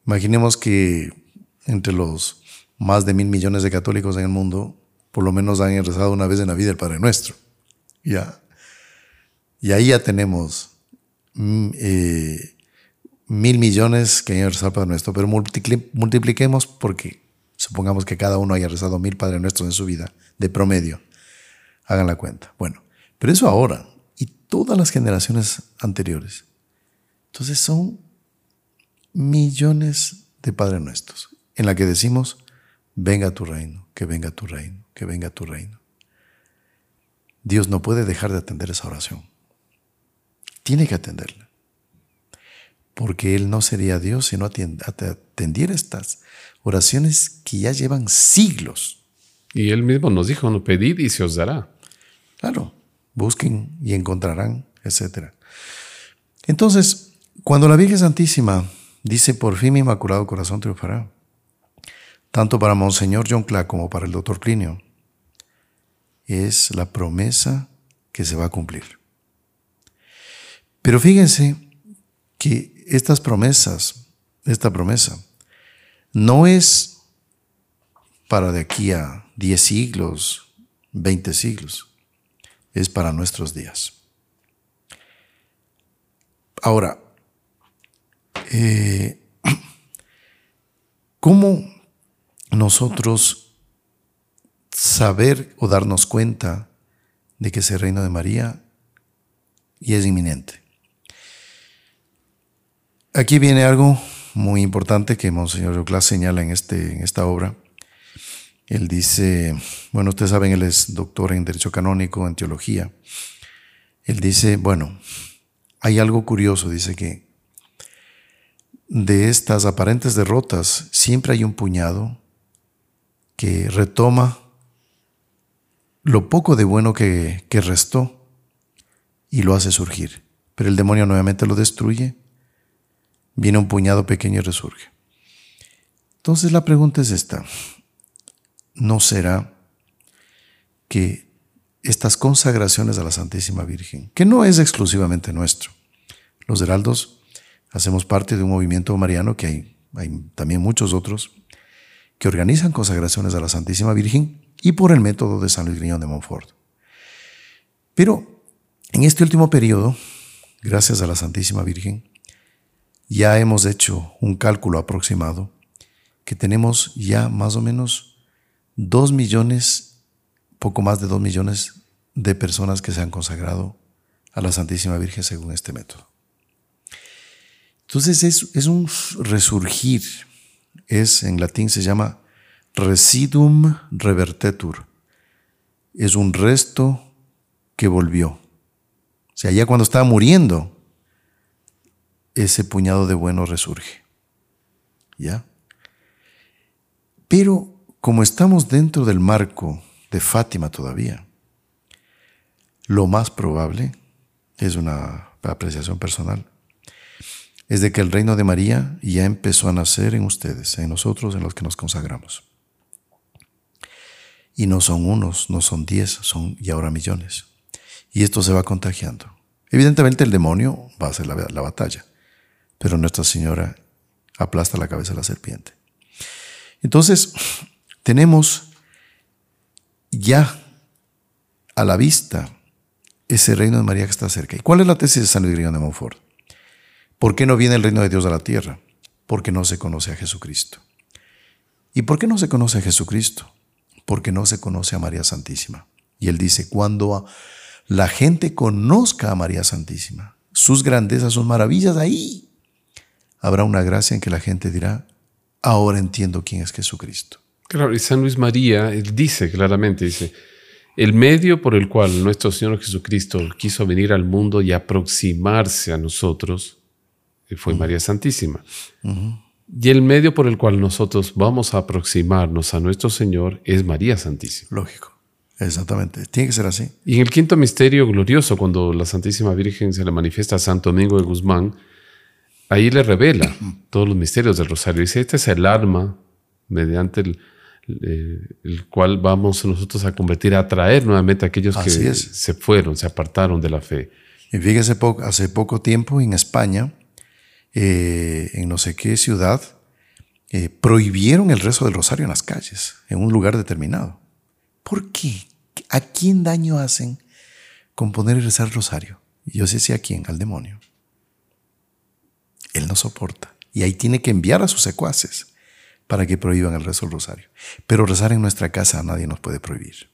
Imaginemos que entre los más de mil millones de católicos en el mundo, por lo menos han rezado una vez en la vida el Padre Nuestro. Ya. Y ahí ya tenemos mm, eh, mil millones que hayan rezado el Padre Nuestro, pero multipliquemos porque supongamos que cada uno haya rezado mil Padre Nuestros en su vida de promedio. Hagan la cuenta. Bueno, pero eso ahora y todas las generaciones anteriores. Entonces son millones de Padres Nuestros en la que decimos, venga tu reino, que venga tu reino, que venga tu reino. Dios no puede dejar de atender esa oración. Tiene que atenderla. Porque Él no sería Dios si no atendiera estas oraciones que ya llevan siglos y él mismo nos dijo, no pedid y se os dará. Claro, busquen y encontrarán, etc. Entonces, cuando la Virgen Santísima dice, por fin mi Inmaculado Corazón triunfará, tanto para Monseñor John Clark como para el doctor Clinio, es la promesa que se va a cumplir. Pero fíjense que estas promesas, esta promesa, no es para de aquí a 10 siglos, 20 siglos. Es para nuestros días. Ahora, eh, ¿cómo nosotros saber o darnos cuenta de que ese reino de María ya es inminente? Aquí viene algo muy importante que Monseñor Yoclás señala en, este, en esta obra él dice, bueno, ustedes saben, él es doctor en Derecho Canónico, en Teología. Él dice, bueno, hay algo curioso, dice que de estas aparentes derrotas siempre hay un puñado que retoma lo poco de bueno que, que restó y lo hace surgir. Pero el demonio nuevamente lo destruye, viene un puñado pequeño y resurge. Entonces la pregunta es esta, ¿no será que estas consagraciones a la Santísima Virgen, que no es exclusivamente nuestro, los heraldos hacemos parte de un movimiento mariano que hay, también muchos otros, que organizan consagraciones a la Santísima Virgen y por el método de San Luis Griñón de Montfort. Pero en este último periodo, gracias a la Santísima Virgen, ya hemos hecho un cálculo aproximado que tenemos ya más o menos dos millones, poco más de dos millones de personas que se han consagrado a la Santísima Virgen según este método. Entonces es, es un resurgir, es en latín se llama residuum revertetur, es un resto que volvió. O sea, ya cuando estaba muriendo, ese puñado de bueno resurge. ¿Ya? Pero como estamos dentro del marco de Fátima todavía, lo más probable, es una apreciación personal, es de que el reino de María ya empezó a nacer en ustedes, en nosotros, en los que nos consagramos. Y no son unos, no son diez, son y ahora millones. Y esto se va contagiando. Evidentemente el demonio va a hacer la, la batalla, pero Nuestra Señora aplasta la cabeza de la serpiente. Entonces, tenemos ya a la vista ese reino de María que está cerca. ¿Y cuál es la tesis de San Luis de Montfort? ¿Por qué no viene el reino de Dios a la tierra? Porque no se conoce a Jesucristo. ¿Y por qué no se conoce a Jesucristo? Porque no se conoce a María Santísima. Y él dice, cuando la gente conozca a María Santísima, sus grandezas, sus maravillas, ahí habrá una gracia en que la gente dirá, ahora entiendo quién es Jesucristo. Claro, y San Luis María, él dice claramente, dice, el medio por el cual nuestro Señor Jesucristo quiso venir al mundo y aproximarse a nosotros fue María Santísima. Y el medio por el cual nosotros vamos a aproximarnos a nuestro Señor es María Santísima. Lógico. Exactamente. Tiene que ser así. Y en el quinto misterio glorioso, cuando la Santísima Virgen se le manifiesta a Santo Domingo de Guzmán, ahí le revela todos los misterios del rosario. Dice, este es el arma mediante el, eh, el cual vamos nosotros a convertir, a atraer nuevamente a aquellos que se fueron, se apartaron de la fe. Y fíjese, hace poco tiempo en España, eh, en no sé qué ciudad, eh, prohibieron el rezo del rosario en las calles, en un lugar determinado. ¿Por qué? ¿A quién daño hacen con poner y rezar el rosario? Yo sé si a quién, al demonio. Él no soporta. Y ahí tiene que enviar a sus secuaces para que prohíban el rezo del rosario. Pero rezar en nuestra casa nadie nos puede prohibir.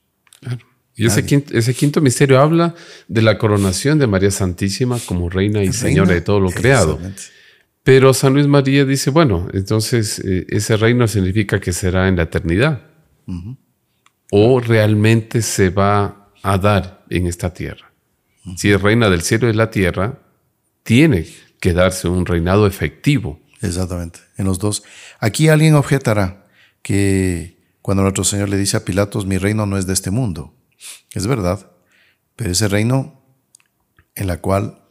Y ese quinto, misterio habla de la coronación de María Santísima como reina y señora de todo lo creado. Pero San Luis María dice, bueno, entonces eh, ese reino significa que será en la eternidad. O realmente se va a dar en esta tierra. Si es reina del cielo y de la tierra, tiene que darse un reinado efectivo Exactamente, en los dos. Aquí alguien objetará que cuando nuestro Señor le dice a Pilatos, mi reino no es de este mundo. Es verdad, pero ese reino en la cual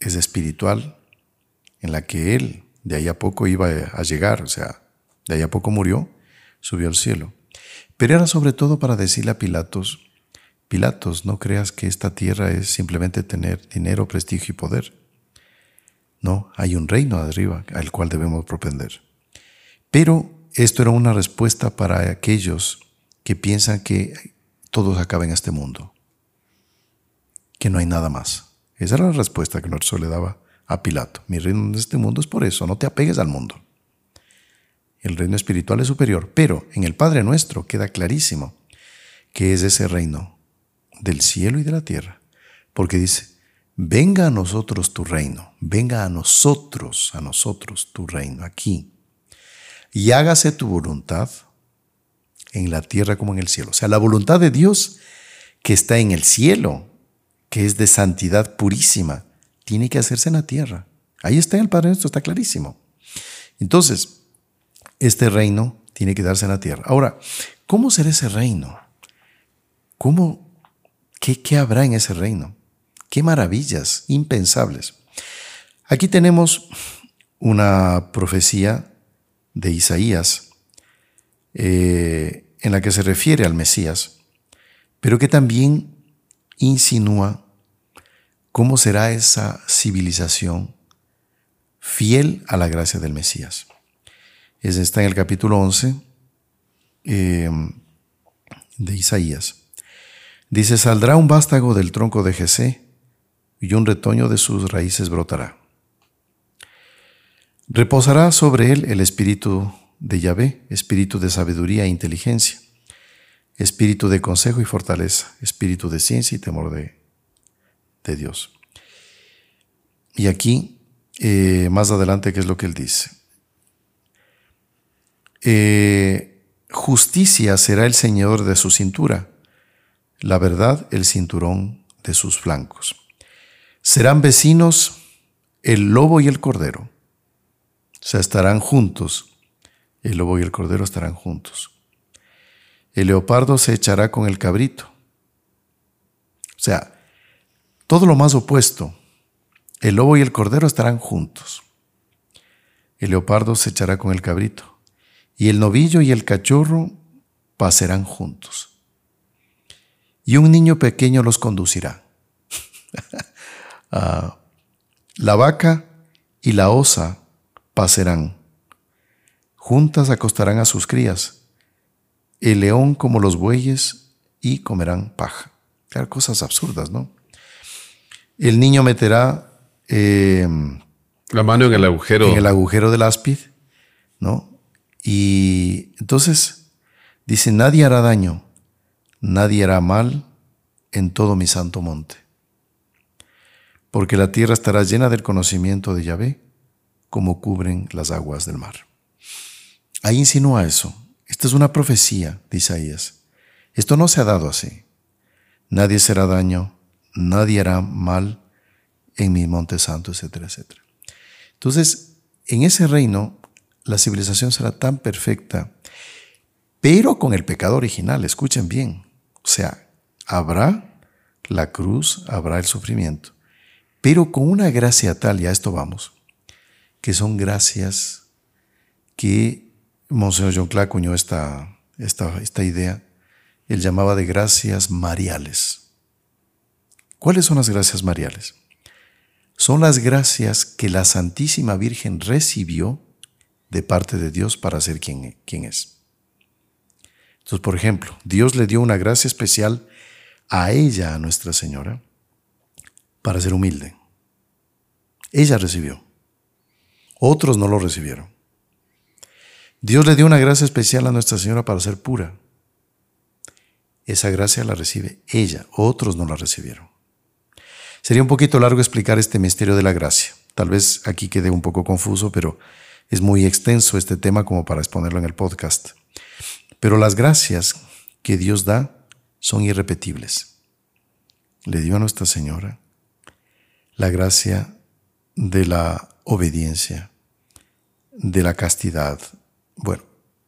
es espiritual, en la que Él de ahí a poco iba a llegar, o sea, de ahí a poco murió, subió al cielo. Pero era sobre todo para decirle a Pilatos, Pilatos, no creas que esta tierra es simplemente tener dinero, prestigio y poder. No, hay un reino arriba al cual debemos propender. Pero esto era una respuesta para aquellos que piensan que todo acaba en este mundo, que no hay nada más. Esa era la respuesta que Nuestro le daba a Pilato. Mi reino en este mundo es por eso, no te apegues al mundo. El reino espiritual es superior, pero en el Padre nuestro queda clarísimo que es ese reino del cielo y de la tierra, porque dice, venga a nosotros tu reino, venga a nosotros, a nosotros tu reino, aquí, y hágase tu voluntad en la tierra como en el cielo. O sea, la voluntad de Dios que está en el cielo, que es de santidad purísima, tiene que hacerse en la tierra. Ahí está el Padre Nuestro, está clarísimo. Entonces, este reino tiene que darse en la tierra. Ahora, ¿cómo será ese reino? ¿Cómo, qué, qué habrá en ese reino? Qué maravillas, impensables. Aquí tenemos una profecía de Isaías eh, en la que se refiere al Mesías, pero que también insinúa cómo será esa civilización fiel a la gracia del Mesías. Es, está en el capítulo 11 eh, de Isaías. Dice, saldrá un vástago del tronco de Jesé y un retoño de sus raíces brotará. Reposará sobre él el espíritu de Yahvé, espíritu de sabiduría e inteligencia, espíritu de consejo y fortaleza, espíritu de ciencia y temor de, de Dios. Y aquí, eh, más adelante, ¿qué es lo que él dice? Eh, justicia será el Señor de su cintura, la verdad el cinturón de sus flancos. Serán vecinos el lobo y el cordero. O sea, estarán juntos. El lobo y el cordero estarán juntos. El leopardo se echará con el cabrito. O sea, todo lo más opuesto. El lobo y el cordero estarán juntos. El leopardo se echará con el cabrito. Y el novillo y el cachorro pasarán juntos. y un niño pequeño los conducirá. Ah, la vaca y la osa pasarán, juntas acostarán a sus crías, el león como los bueyes y comerán paja. Claro, cosas absurdas, ¿no? El niño meterá eh, la mano en el agujero. En el agujero del áspid, ¿no? Y entonces dice, nadie hará daño, nadie hará mal en todo mi santo monte. Porque la tierra estará llena del conocimiento de Yahvé, como cubren las aguas del mar. Ahí insinúa eso. Esta es una profecía de Isaías. Esto no se ha dado así. Nadie será daño, nadie hará mal en mi monte santo, etcétera, etcétera. Entonces, en ese reino, la civilización será tan perfecta, pero con el pecado original, escuchen bien. O sea, habrá la cruz, habrá el sufrimiento, pero con una gracia tal, y a esto vamos, que son gracias que Monseñor John Clark acuñó esta, esta, esta idea, él llamaba de gracias mariales. ¿Cuáles son las gracias mariales? son las gracias que la Santísima Virgen recibió de parte de Dios para ser quien, quien es. Entonces, por ejemplo, Dios le dio una gracia especial a ella, a Nuestra Señora, para ser humilde. Ella recibió. Otros no lo recibieron. Dios le dio una gracia especial a Nuestra Señora para ser pura. Esa gracia la recibe ella, otros no la recibieron. Sería un poquito largo explicar este misterio de la gracia. Tal vez aquí quede un poco confuso, pero es muy extenso este tema como para exponerlo en el podcast. Pero las gracias que Dios da son irrepetibles. Le dio a Nuestra Señora la gracia de la obediencia, de la castidad. Bueno,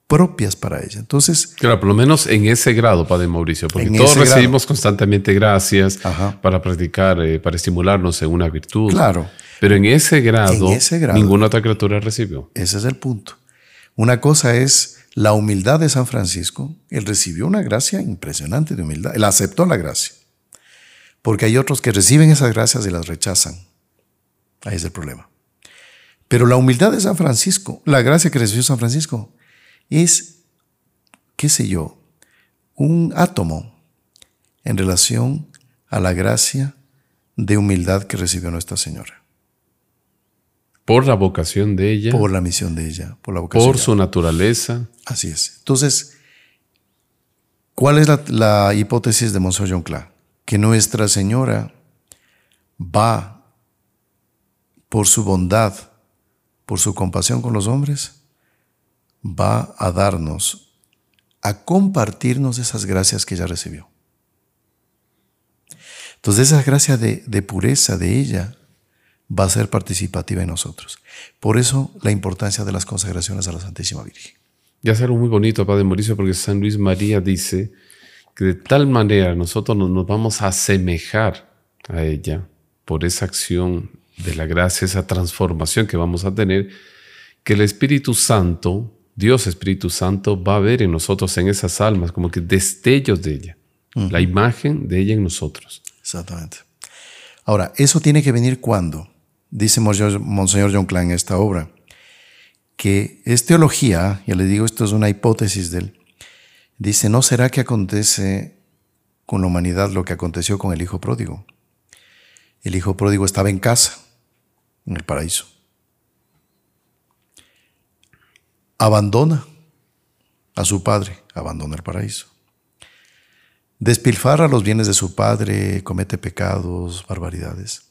propias para ella. Entonces. Claro, por lo menos en ese grado, Padre Mauricio, porque todos recibimos constantemente gracias para practicar, eh, para estimularnos en una virtud. Claro. Pero en ese, grado, ninguna otra criatura recibió. Ese es el punto. Una cosa es la humildad de San Francisco. Él recibió una gracia impresionante de humildad. Él aceptó la gracia. Porque hay otros que reciben esas gracias y las rechazan. Ahí es el problema. Pero la humildad de San Francisco, la gracia que recibió San Francisco, es, qué sé yo, un átomo en relación a la gracia de humildad que recibió Nuestra Señora. Por la vocación de ella. Por la misión de ella. Por la vocación. Por su naturaleza. Así es. Entonces, ¿cuál es la, hipótesis de Monseñor John Clark? Que Nuestra Señora va por su bondad, por su compasión con los hombres, va a darnos, a compartirnos esas gracias que ella recibió. Entonces esa gracia de, pureza de ella va a ser participativa en nosotros. Por eso la importancia de las consagraciones a la Santísima Virgen. Ya es algo muy bonito, Padre Mauricio, porque San Luis María dice que de tal manera nosotros nos vamos a asemejar a ella por esa acción de la gracia, esa transformación que vamos a tener, que el Espíritu Santo Dios Espíritu Santo va a ver en nosotros, en esas almas, como que destellos de ella, la imagen de ella en nosotros. Exactamente. Ahora, eso tiene que venir cuando, dice Monseñor John Klein en esta obra, que es teología, ya le digo, esto es una hipótesis de él, dice, ¿no será que acontece con la humanidad lo que aconteció con el Hijo Pródigo? El Hijo Pródigo estaba en casa, en el paraíso abandona a su padre, abandona el paraíso. Despilfarra los bienes de su padre, comete pecados, barbaridades.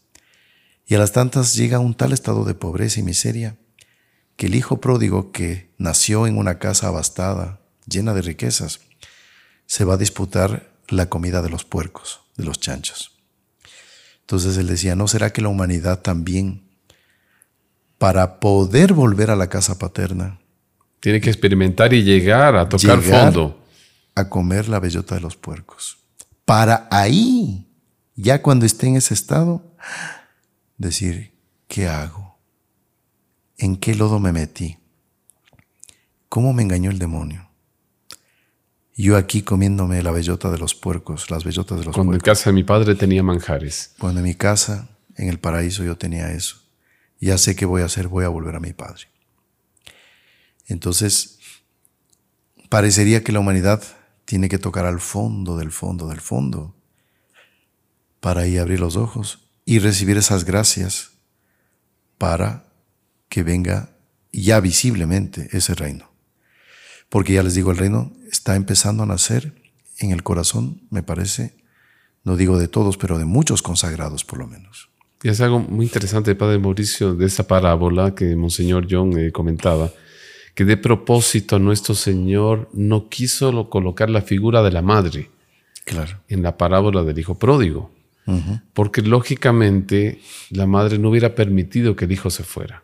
Y a las tantas llega a un tal estado de pobreza y miseria que el hijo pródigo que nació en una casa abastada, llena de riquezas, se va a disputar la comida de los puercos, de los chanchos. Entonces él decía, ¿no será que la humanidad también, para poder volver a la casa paterna, tiene que experimentar y llegar a tocar fondo. A comer la bellota de los puercos. Para ahí, ya cuando esté en ese estado, decir, ¿qué hago? ¿En qué lodo me metí? ¿Cómo me engañó el demonio? Yo aquí comiéndome la bellota de los puercos, las bellotas de los Cuando en puercos. casa de mi padre tenía manjares. Cuando en mi casa, en el paraíso, yo tenía eso. Ya sé qué voy a hacer, voy a volver a mi padre. Entonces, parecería que la humanidad tiene que tocar al fondo del fondo del fondo para ahí abrir los ojos y recibir esas gracias para que venga ya visiblemente ese reino. Porque ya les digo, el reino está empezando a nacer en el corazón, me parece, no digo de todos, pero de muchos consagrados por lo menos. Y es algo muy interesante, Padre Mauricio, de esa parábola que Monseñor John eh, comentaba, que de propósito nuestro Señor no quiso lo- colocar la figura de la madre Claro. en la parábola del hijo pródigo, porque lógicamente la madre no hubiera permitido que el hijo se fuera.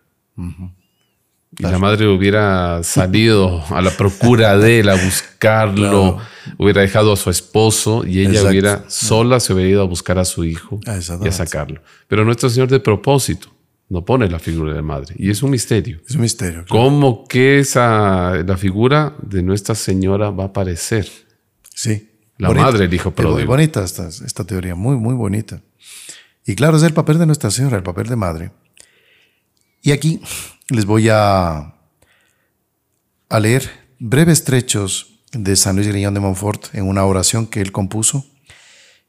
Y la madre hubiera salido a la procura de él, a buscarlo, hubiera dejado a su esposo y ella Exacto. hubiera sola se hubiera ido a buscar a su hijo Ah, y a sacarlo. Pero nuestro Señor de propósito no pone la figura de madre y es un misterio. Es un misterio. claro. ¿Cómo que esa, la figura de Nuestra Señora va a aparecer? Sí. La madre del hijo Es muy bonita esta, esta teoría, muy, muy bonita. Y claro, es el papel de Nuestra Señora, el papel de madre. Y aquí les voy a, a leer breves trechos de San Luis Griñón de Montfort en una oración que él compuso,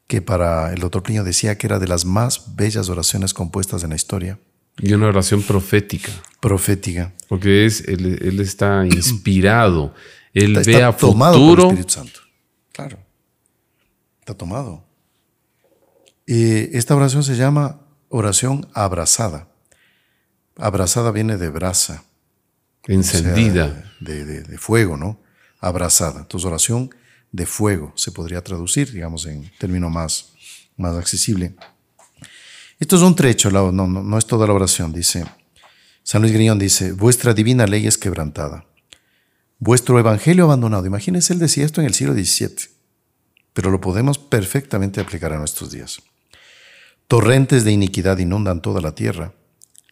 que para el doctor Pliño decía que era de las más bellas oraciones compuestas en la historia, Y una oración profética, profética. porque es, él, él está inspirado, él Está, ve está a tomado por el. Espíritu Santo. Claro. Está tomado. Y esta oración se llama oración abrazada. Abrazada viene de brasa. o sea, Encendida. de, de- de fuego, ¿no? Abrazada. Entonces, oración de fuego se podría traducir, digamos, en término más, más accesible. Esto es un trecho, no, no es toda la oración. Dice, San Luis Griñón dice, vuestra divina ley es quebrantada. Vuestro evangelio abandonado. Imagínense, él decía esto en el siglo XVII, pero lo podemos perfectamente aplicar a nuestros días. Torrentes de iniquidad inundan toda la tierra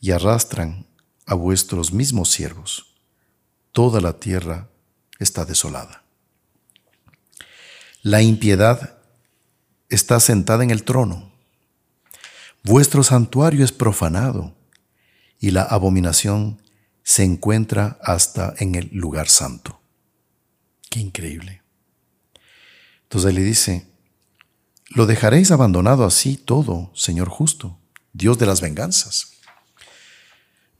y arrastran a vuestros mismos siervos. Toda la tierra está desolada. La impiedad está sentada en el trono. Vuestro santuario es profanado y la abominación se encuentra hasta en el lugar santo. Qué increíble. Entonces le dice, lo dejaréis abandonado así todo, Señor justo, Dios de las venganzas.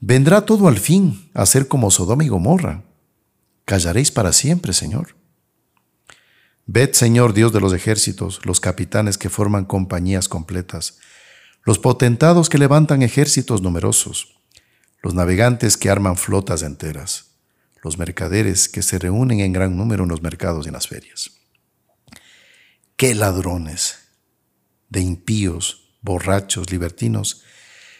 Vendrá todo al fin a ser como Sodoma y Gomorra. Callaréis para siempre, Señor. Ved, Señor Dios de los ejércitos, los capitanes que forman compañías completas, los potentados que levantan ejércitos numerosos, los navegantes que arman flotas enteras, los mercaderes que se reúnen en gran número en los mercados y en las ferias. ¡Qué ladrones! De impíos, borrachos, libertinos,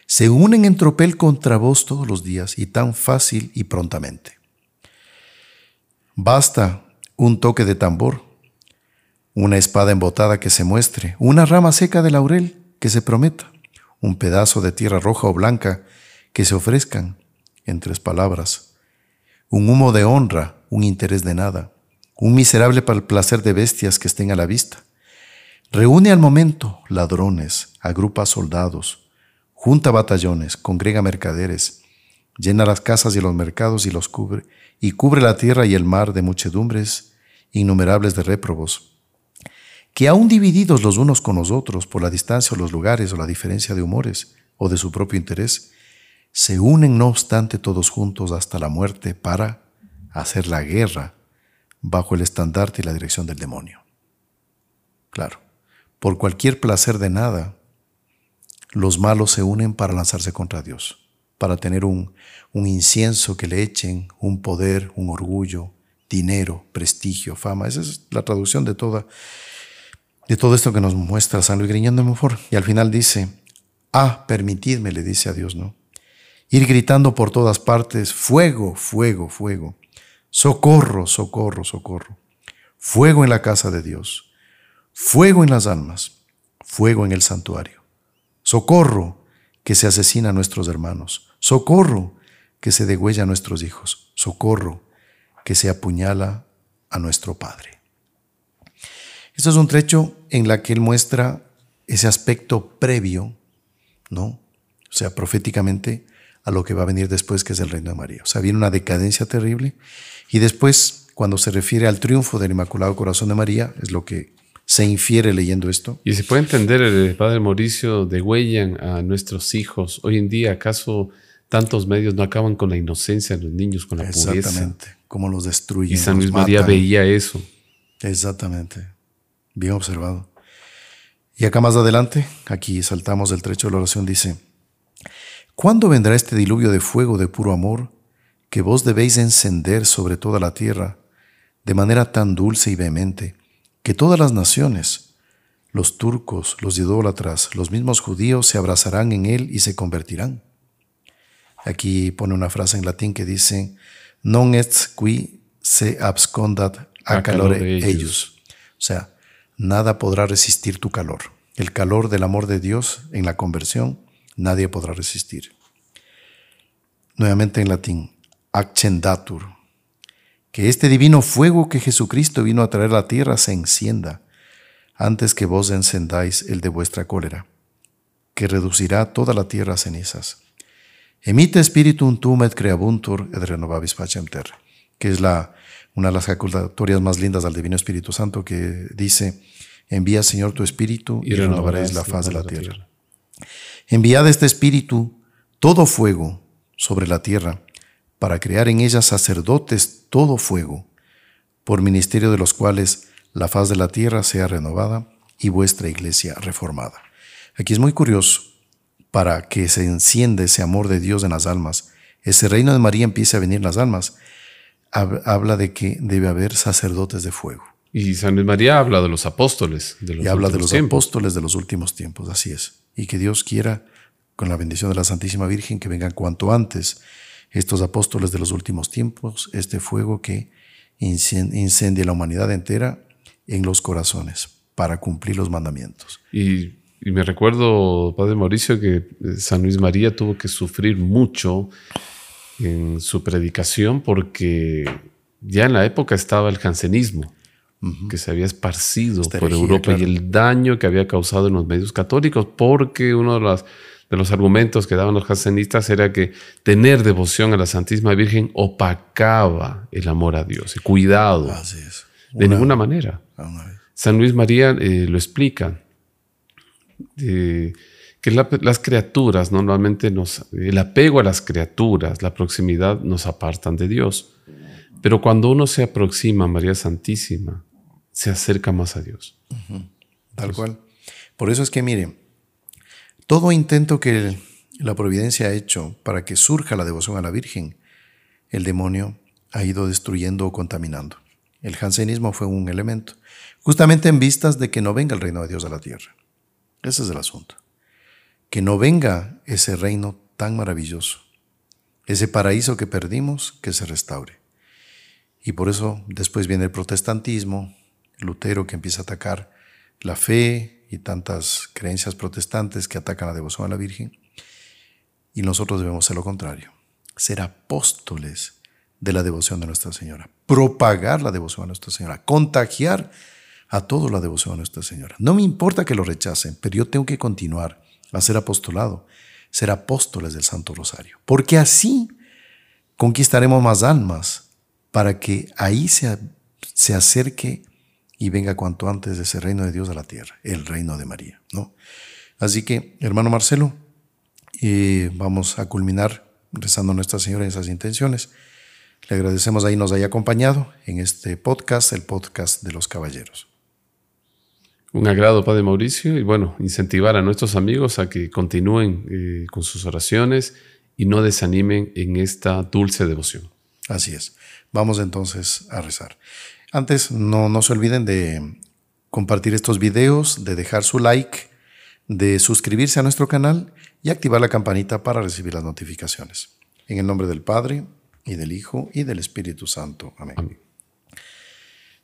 se unen en tropel contra vos todos los días y tan fácil y prontamente. Basta un toque de tambor, una espada embotada que se muestre, una rama seca de laurel que se prometa, un pedazo de tierra roja o blanca que se ofrezcan, en tres palabras, un humo de honra, un interés de nada, un miserable para el placer de bestias que estén a la vista. Reúne al momento ladrones, agrupa soldados, junta batallones, congrega mercaderes, llena las casas y los mercados y los cubre, y cubre la tierra y el mar de muchedumbres innumerables de réprobos, que aun divididos los unos con los otros por la distancia o los lugares o la diferencia de humores o de su propio interés, se unen no obstante todos juntos hasta la muerte para hacer la guerra bajo el estandarte y la dirección del demonio. Claro, por cualquier placer de nada, los malos se unen para lanzarse contra Dios, para tener un, un incienso que le echen, un poder, un orgullo, dinero, prestigio, fama. Esa es la traducción de toda de todo esto que nos muestra San Luis Griñón de Montfort. Y al final dice, ah, permitidme, le dice a Dios, ¿no? Ir gritando por todas partes, fuego, fuego, fuego, socorro, socorro, socorro, fuego en la casa de Dios, fuego en las almas, fuego en el santuario, socorro que se asesina a nuestros hermanos, socorro que se degüella a nuestros hijos, socorro que se apuñala a nuestro Padre. Esto es un trecho en la que él muestra ese aspecto previo, ¿no? O sea, proféticamente a lo que va a venir después, que es el reino de María. O sea, viene una decadencia terrible y después, cuando se refiere al triunfo del Inmaculado Corazón de María, es lo que se infiere leyendo esto. Y se puede entender, el padre Mauricio, de huellan a nuestros hijos. Hoy en día, ¿acaso tantos medios no acaban con la inocencia de los niños, con la pureza? Exactamente, cómo los destruyen. Y San Luis María veía eso. Exactamente, bien observado. Y acá más adelante, aquí saltamos del trecho de la oración, dice, ¿Cuándo vendrá este diluvio de fuego de puro amor que vos debéis encender sobre toda la tierra de manera tan dulce y vehemente que todas las naciones, los turcos, los idólatras, los mismos judíos se abrazarán en él y se convertirán? Aquí pone una frase en latín que dice, non est qui se abscondat a, calore, ellos. O sea, nada podrá resistir tu calor. El calor del amor de Dios en la conversión nadie podrá resistir. Nuevamente en latín, accendatur, que este divino fuego que Jesucristo vino a traer a la tierra se encienda antes que vos encendáis el de vuestra cólera, que reducirá toda la tierra a cenizas. Emite spiritum tum et creabuntur et renovabis pacem terra, que es la, una de las ejaculatorias más lindas del Divino Espíritu Santo que dice, envía Señor tu Espíritu y, renovaréis la faz de la tierra. Enviad este Espíritu, todo fuego, sobre la tierra, para crear en ella sacerdotes todo fuego, por ministerio de los cuales la faz de la tierra sea renovada y vuestra iglesia reformada. Aquí es muy curioso, para que se encienda ese amor de Dios en las almas, ese reino de María empiece a venir en las almas, habla de que debe haber sacerdotes de fuego. Y San Luis María habla de los apóstoles. De los y habla de los apóstoles de los últimos tiempos, así es y que Dios quiera, con la bendición de la Santísima Virgen, que vengan cuanto antes estos apóstoles de los últimos tiempos, este fuego que incendie la humanidad entera en los corazones para cumplir los mandamientos. Y, me recuerdo, Padre Mauricio, que eh, San Luis María tuvo que sufrir mucho en su predicación porque ya en la época estaba el jansenismo que se había esparcido por Europa y el daño que había causado en los medios católicos, porque uno de los, de los argumentos que daban los jansenistas era que tener devoción a la Santísima Virgen opacaba el amor a Dios. Y cuidado. de ninguna manera. San Luis María eh, lo explica. Que las criaturas normalmente nos, el apego a las criaturas, la proximidad nos apartan de Dios. Pero cuando uno se aproxima a María Santísima, se acerca más a Dios. Tal cual. Por eso es que, mire, todo intento que la providencia ha hecho para que surja la devoción a la Virgen, el demonio ha ido destruyendo o contaminando. El jansenismo fue un elemento, justamente en vistas de que no venga el reino de Dios a la tierra. Ese es el asunto. Que no venga ese reino tan maravilloso, ese paraíso que perdimos, que se restaure. Y por eso después viene el protestantismo, Lutero que empieza a atacar la fe y tantas creencias protestantes que atacan la devoción a la Virgen. Y nosotros debemos ser lo contrario, ser apóstoles de la devoción de Nuestra Señora, propagar la devoción a Nuestra Señora, contagiar a todos la devoción a Nuestra Señora. No me importa que lo rechacen, pero yo tengo que continuar a ser apostolado, ser apóstoles del Santo Rosario, porque así conquistaremos más almas para que ahí se, se acerque y venga cuanto antes ese reino de Dios a la tierra, el reino de María. ¿no? Así que, hermano Marcelo, eh, vamos a culminar rezando a Nuestra Señora en esas intenciones. Le agradecemos ahí nos haya acompañado en este podcast, el podcast de los caballeros. Un agrado, Padre Mauricio, y bueno, incentivar a nuestros amigos a que continúen eh, con sus oraciones y no desanimen en esta dulce devoción. Así es. Vamos entonces a rezar. Antes, no, no se olviden de compartir estos videos, de dejar su like, de suscribirse a nuestro canal y activar la campanita para recibir las notificaciones. En el nombre del Padre, y del Hijo, y del Espíritu Santo. Amén.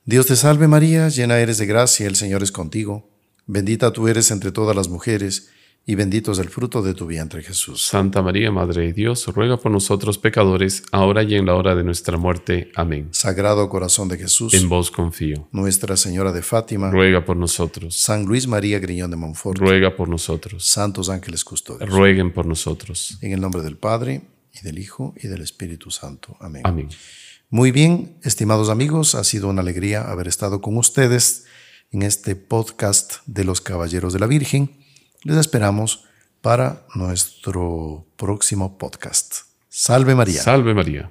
Dios te salve María, llena eres de gracia, el Señor es contigo. Bendita tú eres entre todas las mujeres, y bendito es el fruto de tu vientre Jesús. Santa María, Madre de Dios, ruega por nosotros pecadores, ahora y en la hora de nuestra muerte. Amén. Sagrado corazón de Jesús, En vos confío. Nuestra Señora de Fátima, Ruega por nosotros. San Luis María Griñón de Montfort, Ruega por nosotros. santos ángeles custodios. Rueguen por nosotros. En el nombre del Padre, y del Hijo, y del Espíritu Santo. Amén. Amén. Muy bien, estimados amigos, ha sido una alegría haber estado con ustedes en este podcast de los Caballeros de la Virgen. Les esperamos para nuestro próximo podcast. Salve María. Salve María.